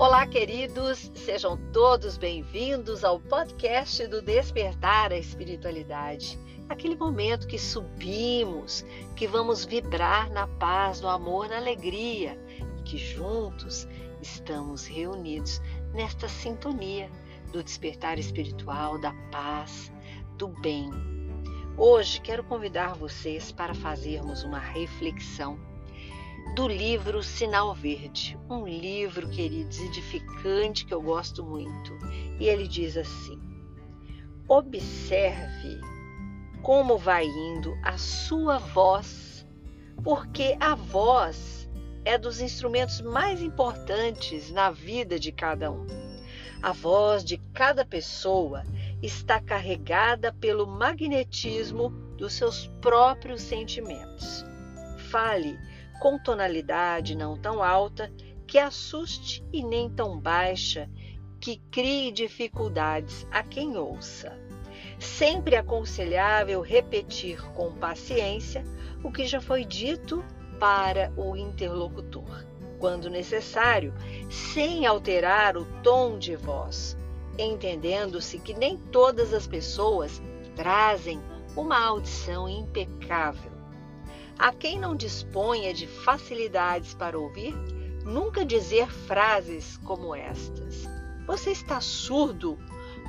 Olá, queridos, sejam todos bem-vindos ao podcast do Despertar a Espiritualidade. Aquele momento que subimos, que vamos vibrar na paz, no amor, na alegria e que juntos estamos reunidos nesta sintonia do despertar espiritual, da paz, do bem. Hoje quero convidar vocês para fazermos uma reflexão do livro Sinal Verde, um livro, queridos, edificante que eu gosto muito. E ele diz assim: Observe como vai indo a sua voz, porque a voz é dos instrumentos mais importantes na vida de cada um. A voz de cada pessoa está carregada pelo magnetismo dos seus próprios sentimentos. Fale com tonalidade não tão alta que assuste e nem tão baixa que crie dificuldades a quem ouça. Sempre aconselhável repetir com paciência o que já foi dito para o interlocutor, quando necessário, sem alterar o tom de voz, entendendo-se que nem todas as pessoas trazem uma audição impecável a quem não disponha de facilidades para ouvir, nunca dizer frases como estas: Você está surdo?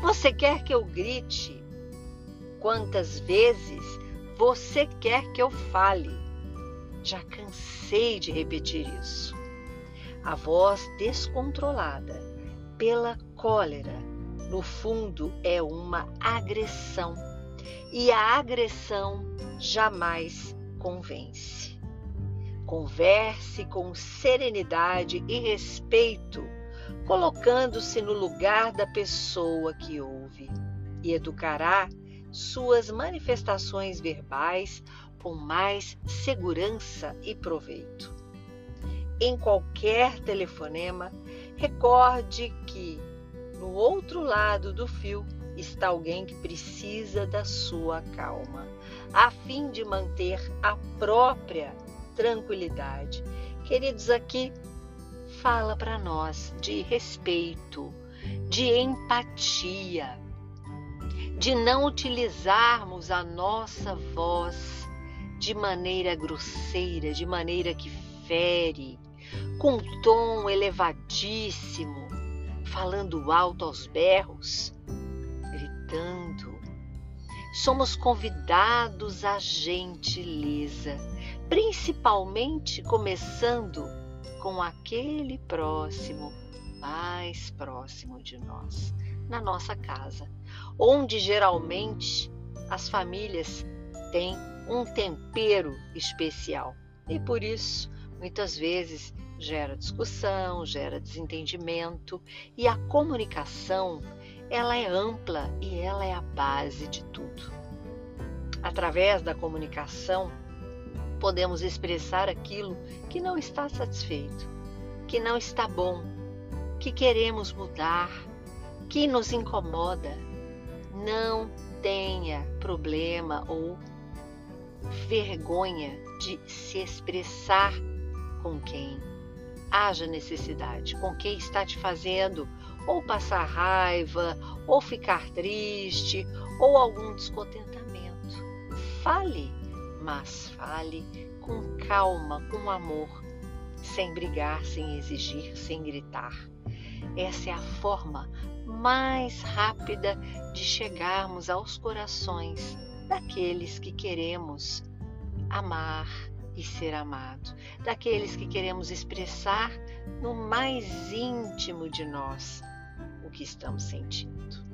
Você quer que eu grite? Quantas vezes você quer que eu fale? Já cansei de repetir isso. A voz descontrolada pela cólera, no fundo, é uma agressão. E a agressão jamais convence. Converse com serenidade e respeito, colocando-se no lugar da pessoa que ouve, e educará suas manifestações verbais com mais segurança e proveito. Em qualquer telefonema, recorde que no outro lado do fio está alguém que precisa da sua calma, a fim de manter a própria tranquilidade. Queridos, aqui fala para nós de respeito, de empatia, de não utilizarmos a nossa voz de maneira grosseira, de maneira que fere, com tom elevadíssimo, falando alto aos berros gritando. Somos convidados à gentileza, principalmente começando com aquele próximo, mais próximo de nós, na nossa casa, onde geralmente as famílias têm um tempero especial e por isso muitas vezes gera discussão, gera desentendimento e a comunicação ela é ampla e ela é a base de tudo. Através da comunicação, podemos expressar aquilo que não está satisfeito, que não está bom, que queremos mudar, que nos incomoda. Não tenha problema ou vergonha de se expressar com quem haja necessidade, com quem está te fazendo ou passar raiva, ou ficar triste, ou algum descontentamento. Fale, mas fale com calma, com amor, sem brigar, sem exigir, sem gritar. Essa é a forma mais rápida de chegarmos aos corações daqueles que queremos amar e ser amado, daqueles que queremos expressar no mais íntimo de nós que estamos sentindo.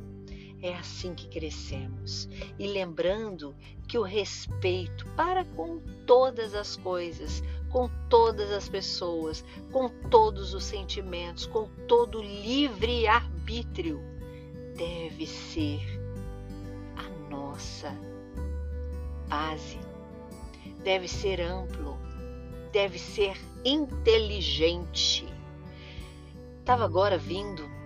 É assim que crescemos. E lembrando que o respeito para com todas as coisas, com todas as pessoas, com todos os sentimentos, com todo livre arbítrio, deve ser a nossa base. Deve ser amplo, deve ser inteligente. Estava agora vindo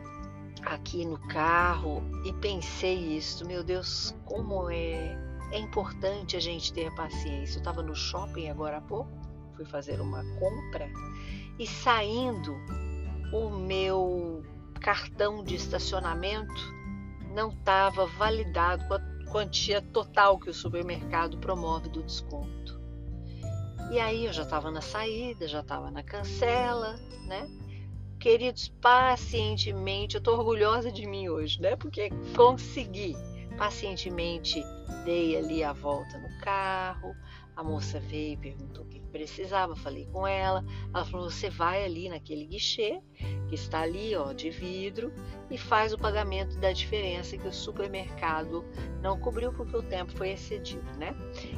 aqui no carro e pensei isso, meu Deus, como é é importante a gente ter paciência. Eu estava no shopping agora há pouco, fui fazer uma compra e saindo o meu cartão de estacionamento não estava validado com a quantia total que o supermercado promove do desconto. E aí eu já estava na saída, já estava na cancela, né? Queridos, pacientemente, eu estou orgulhosa de mim hoje, né? Porque consegui. Pacientemente dei ali a volta no carro, a moça veio e perguntou o que precisava, falei com ela. Ela falou: você vai ali naquele guichê que está ali, ó, de vidro, e faz o pagamento da diferença que o supermercado não cobriu porque o tempo foi excedido, né?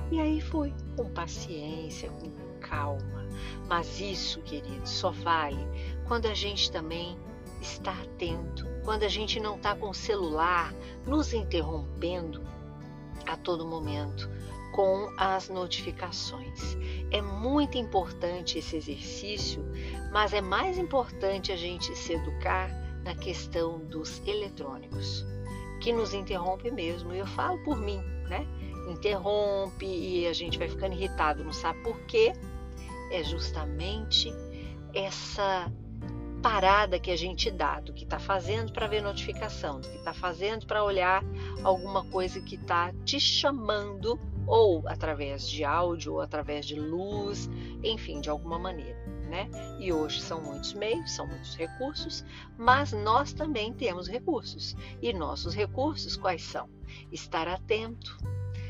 E aí fui com paciência, com calma. Mas isso, querido, só vale quando a gente também está atento, quando a gente não está com o celular nos interrompendo a todo momento com as notificações. É muito importante esse exercício, mas é mais importante a gente se educar na questão dos eletrônicos, que nos interrompe mesmo. Eu falo por mim, né? Interrompe e a gente vai ficando irritado, não sabe por quê? É justamente essa parada que a gente dá do que está fazendo para ver notificação, do que está fazendo para olhar alguma coisa que está te chamando ou através de áudio, ou através de luz, enfim, de alguma maneira. Né? E hoje são muitos meios, são muitos recursos, mas nós também temos recursos. E nossos recursos quais são? Estar atento,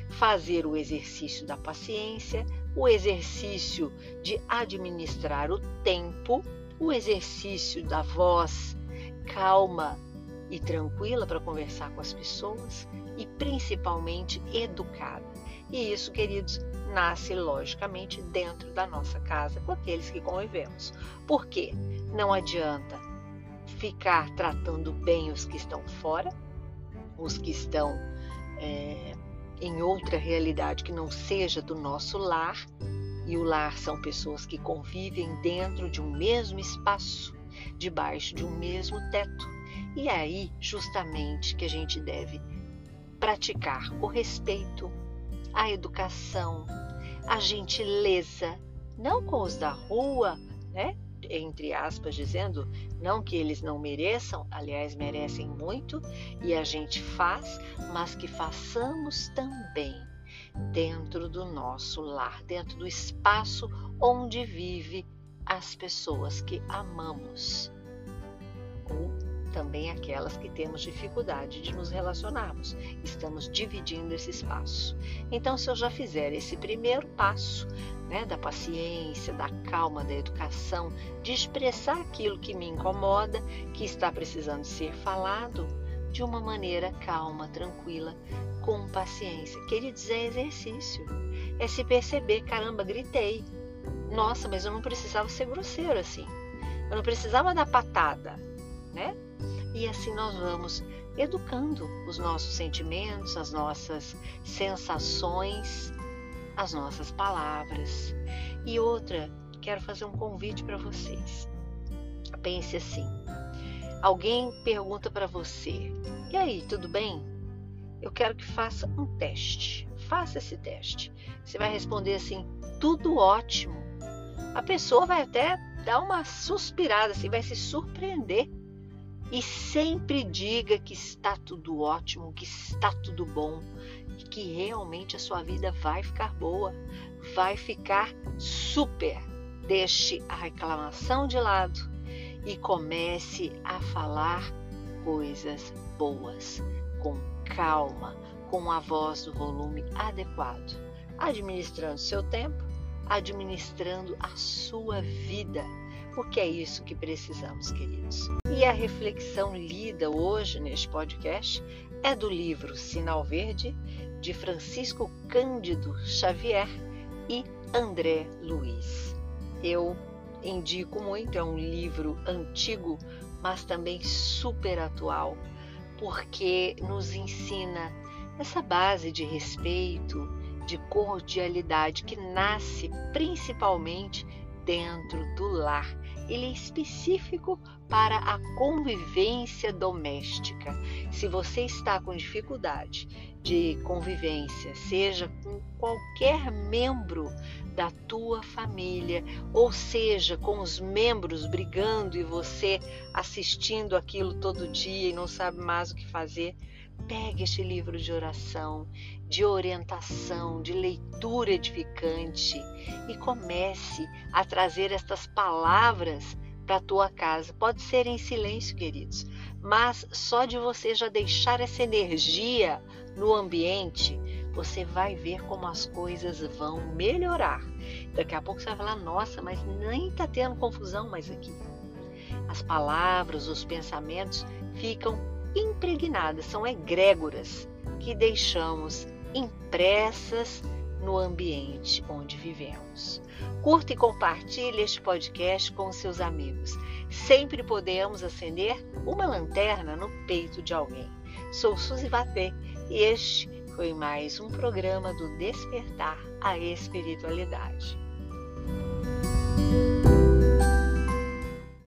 fazer o exercício da paciência, o exercício de administrar o tempo, o exercício da voz calma e tranquila para conversar com as pessoas e principalmente educada. E isso, queridos, nasce logicamente dentro da nossa casa, com aqueles que convivemos. Por quê? Não adianta ficar tratando bem os que estão fora, os que estão é, em outra realidade que não seja do nosso lar, e o lar são pessoas que convivem dentro de um mesmo espaço, debaixo de um mesmo teto. E é aí, justamente, que a gente deve praticar o respeito, a educação, a gentileza, não com os da rua, né? Entre aspas, dizendo não que eles não mereçam, aliás, merecem muito e a gente faz, mas que façamos também dentro do nosso lar, dentro do espaço onde vive as pessoas que amamos. Também aquelas que temos dificuldade de nos relacionarmos. Estamos dividindo esse espaço. Então, se eu já fizer esse primeiro passo, né, da paciência, da calma, da educação, de expressar aquilo que me incomoda, que está precisando ser falado, de uma maneira calma, tranquila, com paciência. Queridos, é exercício. É se perceber, caramba, gritei. Nossa, mas eu não precisava ser grosseiro assim. Eu não precisava dar patada, né? E assim nós vamos educando os nossos sentimentos, as nossas sensações, as nossas palavras. E outra, quero fazer um convite para vocês. Pense assim: alguém pergunta para você, e aí, tudo bem? Eu quero que faça um teste. Faça esse teste. Você vai responder assim: tudo ótimo. A pessoa vai até dar uma suspirada, assim, vai se surpreender e sempre diga que está tudo ótimo, que está tudo bom que realmente a sua vida vai ficar boa, vai ficar super. Deixe a reclamação de lado e comece a falar coisas boas, com calma, com a voz do volume adequado, administrando seu tempo, administrando a sua vida porque é isso que precisamos, queridos. E a reflexão lida hoje neste podcast é do livro Sinal Verde, de Francisco Cândido Xavier e André Luiz. Eu indico muito, é um livro antigo, mas também super atual, porque nos ensina essa base de respeito, de cordialidade que nasce principalmente dentro do lar. Ele é específico para a convivência doméstica. Se você está com dificuldade de convivência, seja com qualquer membro da tua família, ou seja, com os membros brigando e você assistindo aquilo todo dia e não sabe mais o que fazer, pegue este livro de oração, de orientação, de leitura edificante e comece a trazer estas palavras para a tua casa. Pode ser em silêncio, queridos, mas só de você já deixar essa energia no ambiente, você vai ver como as coisas vão melhorar. Daqui a pouco você vai falar: nossa, mas nem está tendo confusão mais aqui. As palavras, os pensamentos ficam impregnadas, são egrégoras que deixamos impressas no ambiente onde vivemos. Curta e compartilhe este podcast com seus amigos. Sempre podemos acender uma lanterna no peito de alguém. Sou Suzy Vatê e este foi mais um programa do Despertar a Espiritualidade.